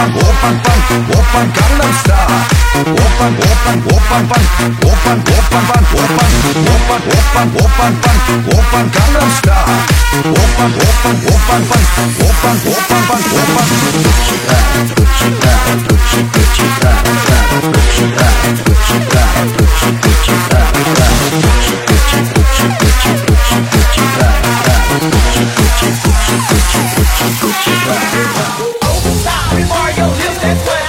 오빤 오빤 빤 오빤 강남스타 오빤 오빤 오빤 빤 오빤 오빤 빤 오빤 오빤 오빤 오빤 빤 오빤 강남스타 오빤 오빤 오빤 빤 오빤 오빤 빤 오빤 끝이다 끝이다 끝이 끝이다 끝이다 끝이다 끝이 끝이다 끝이 끝이 끝이 끝이 끝이 끝이다 끝이 끝이 끝이 끝이 끝이 끝이다 Sorry, your lips, that why.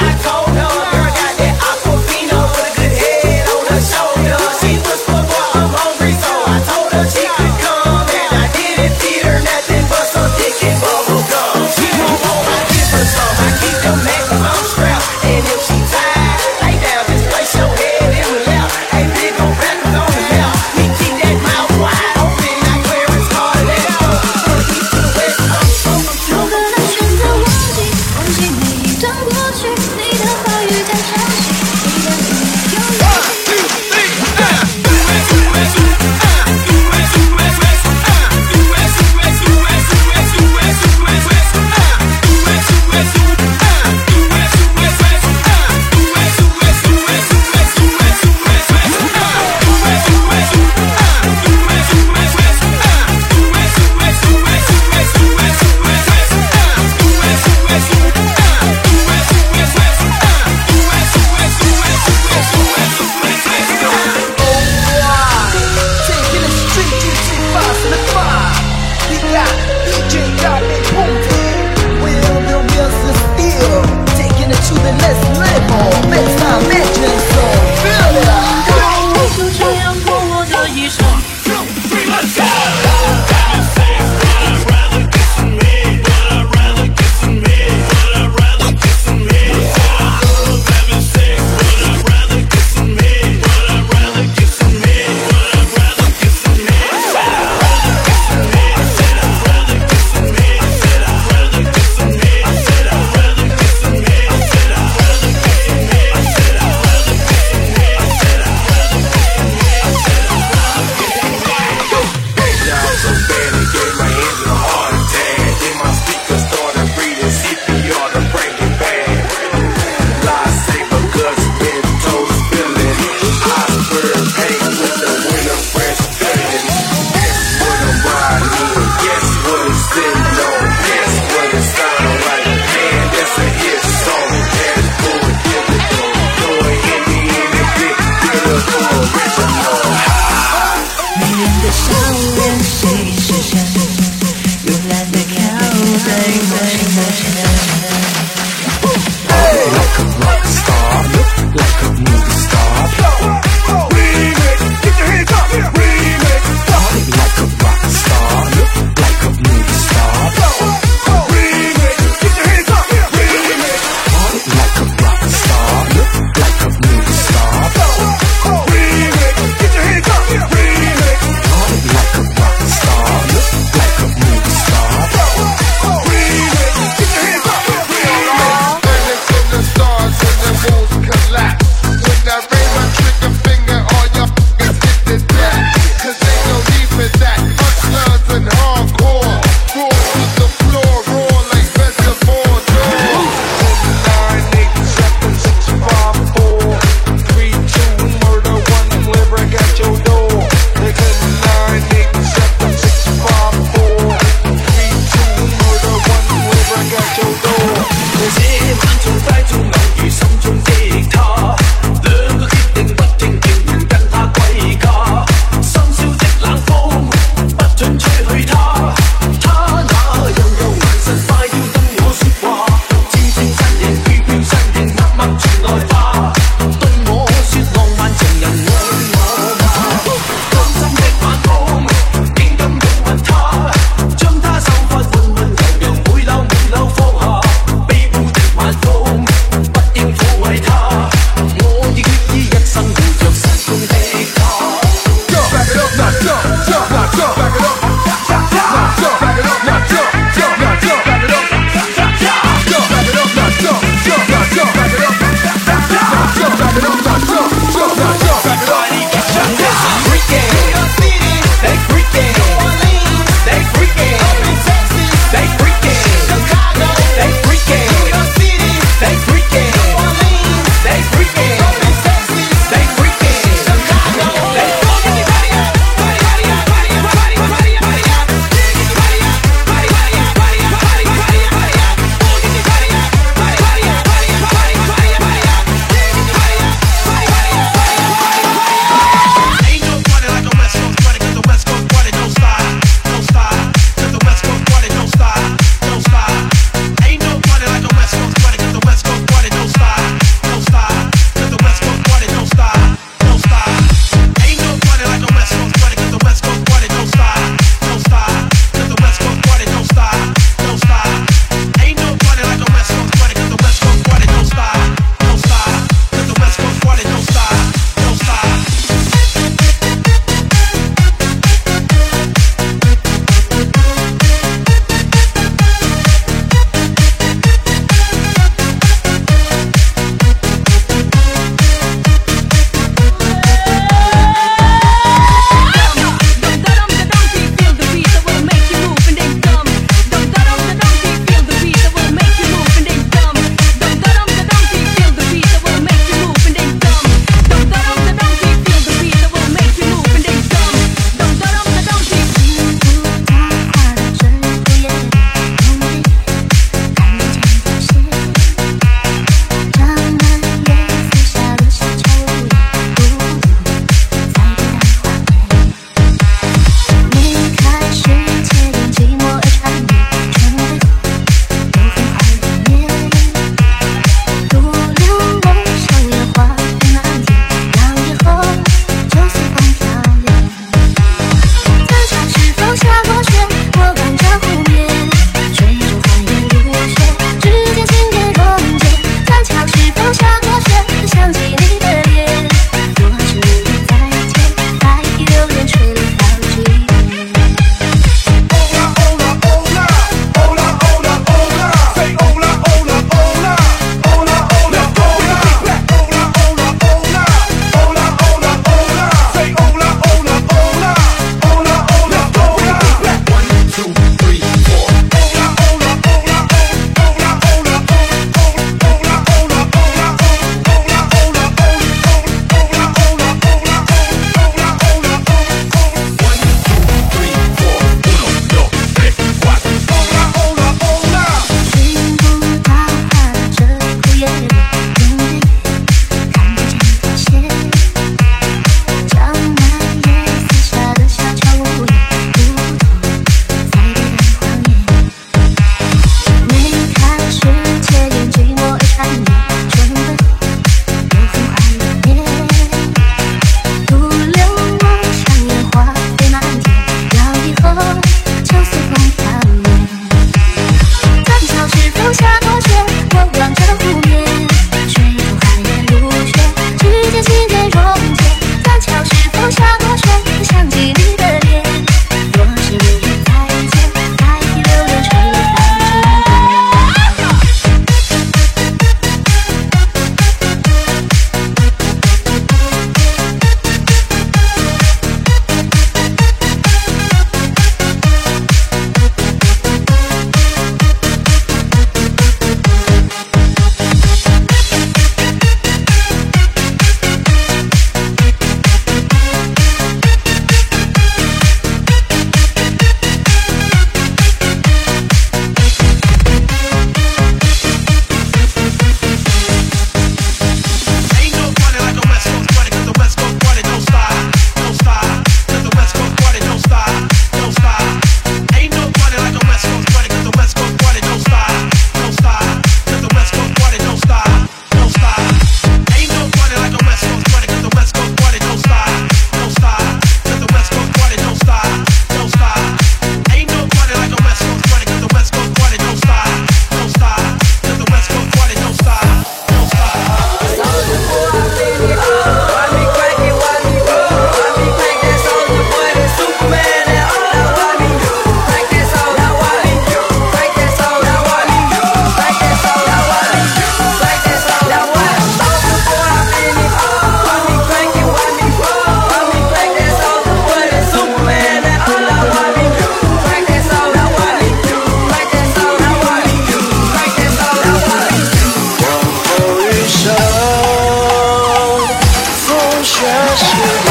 Just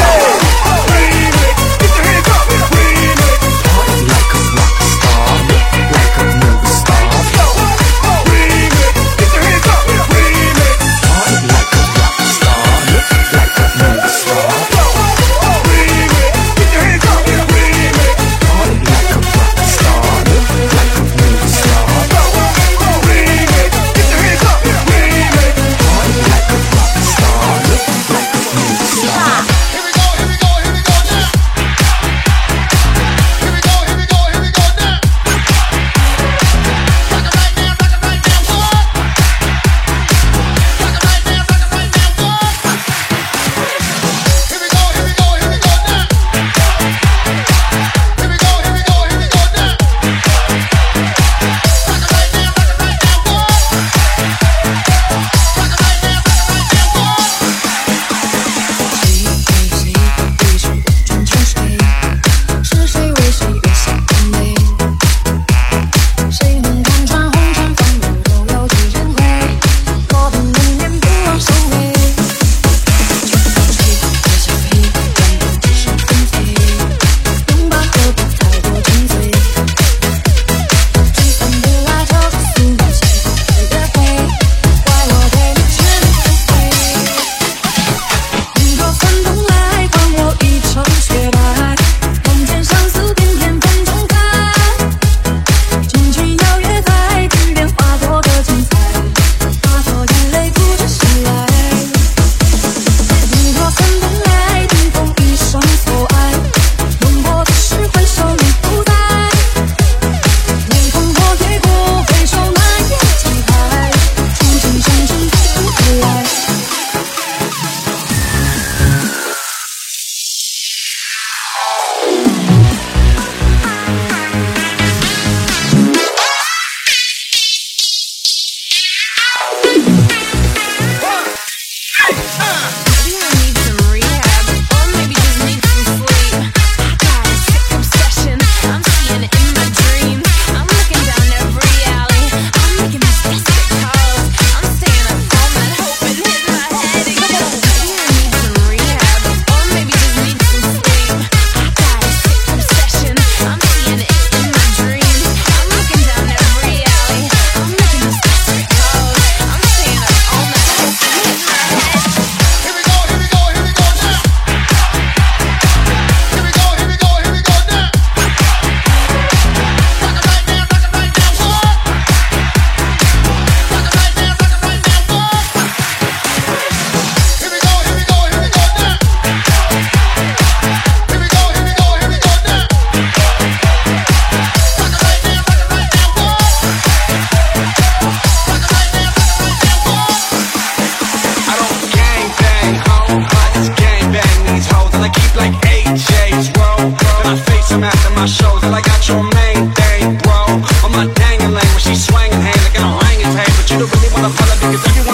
swang hand, I got a hanging tag, but you don't really wanna follow because everyone.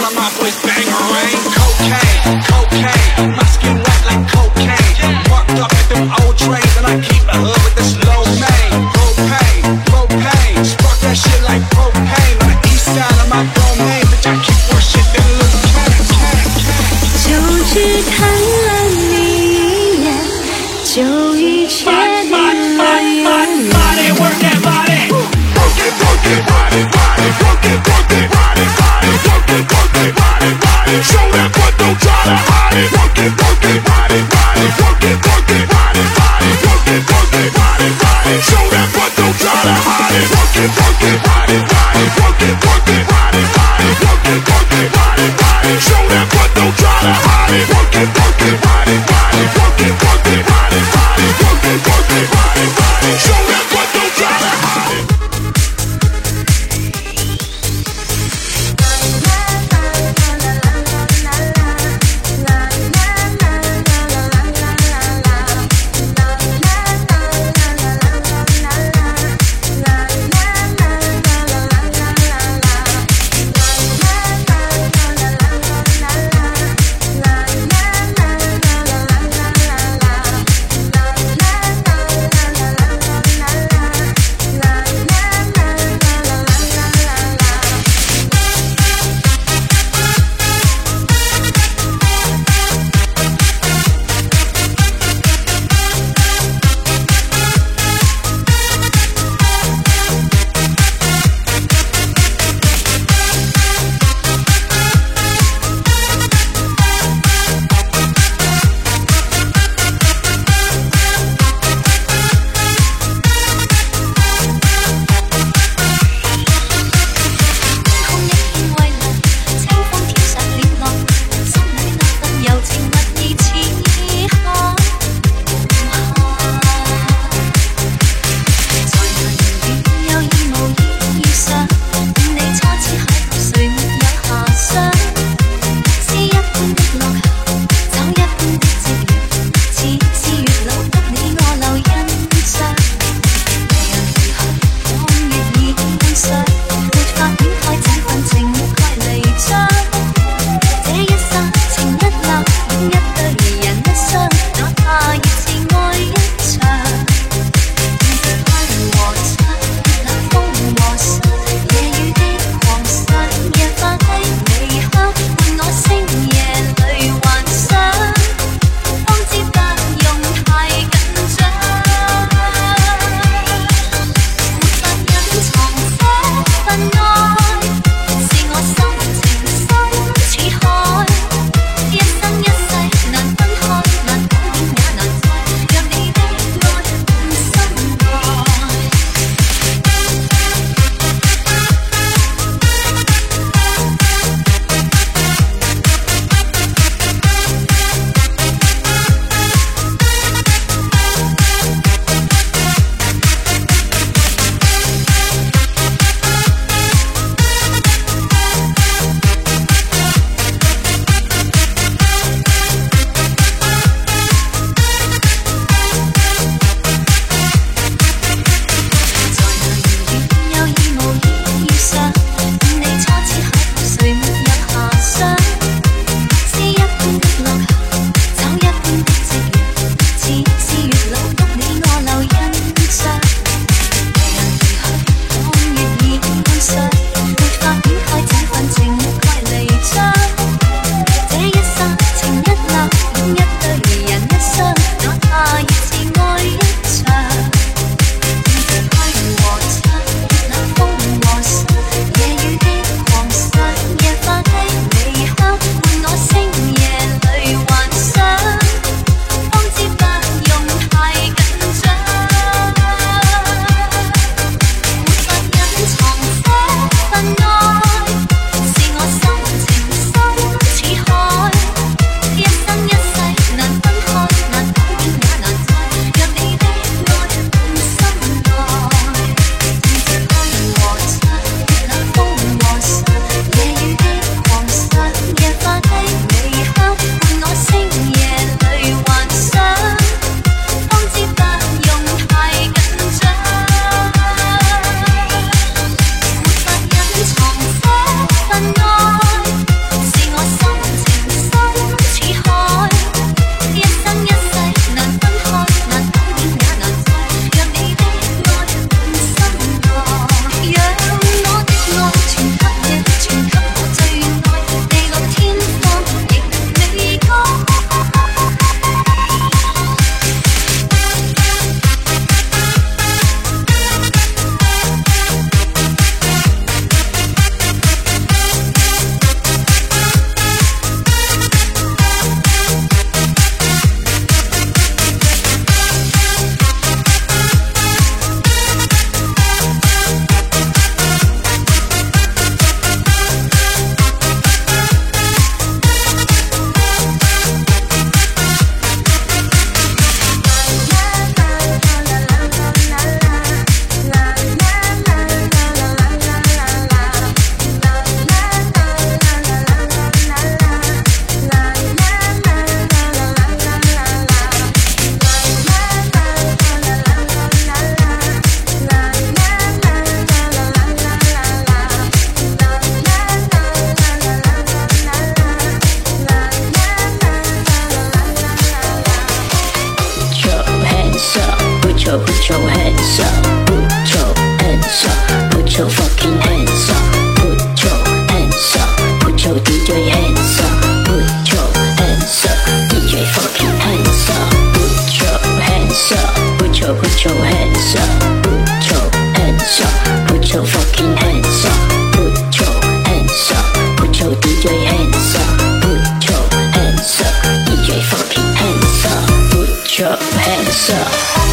Up.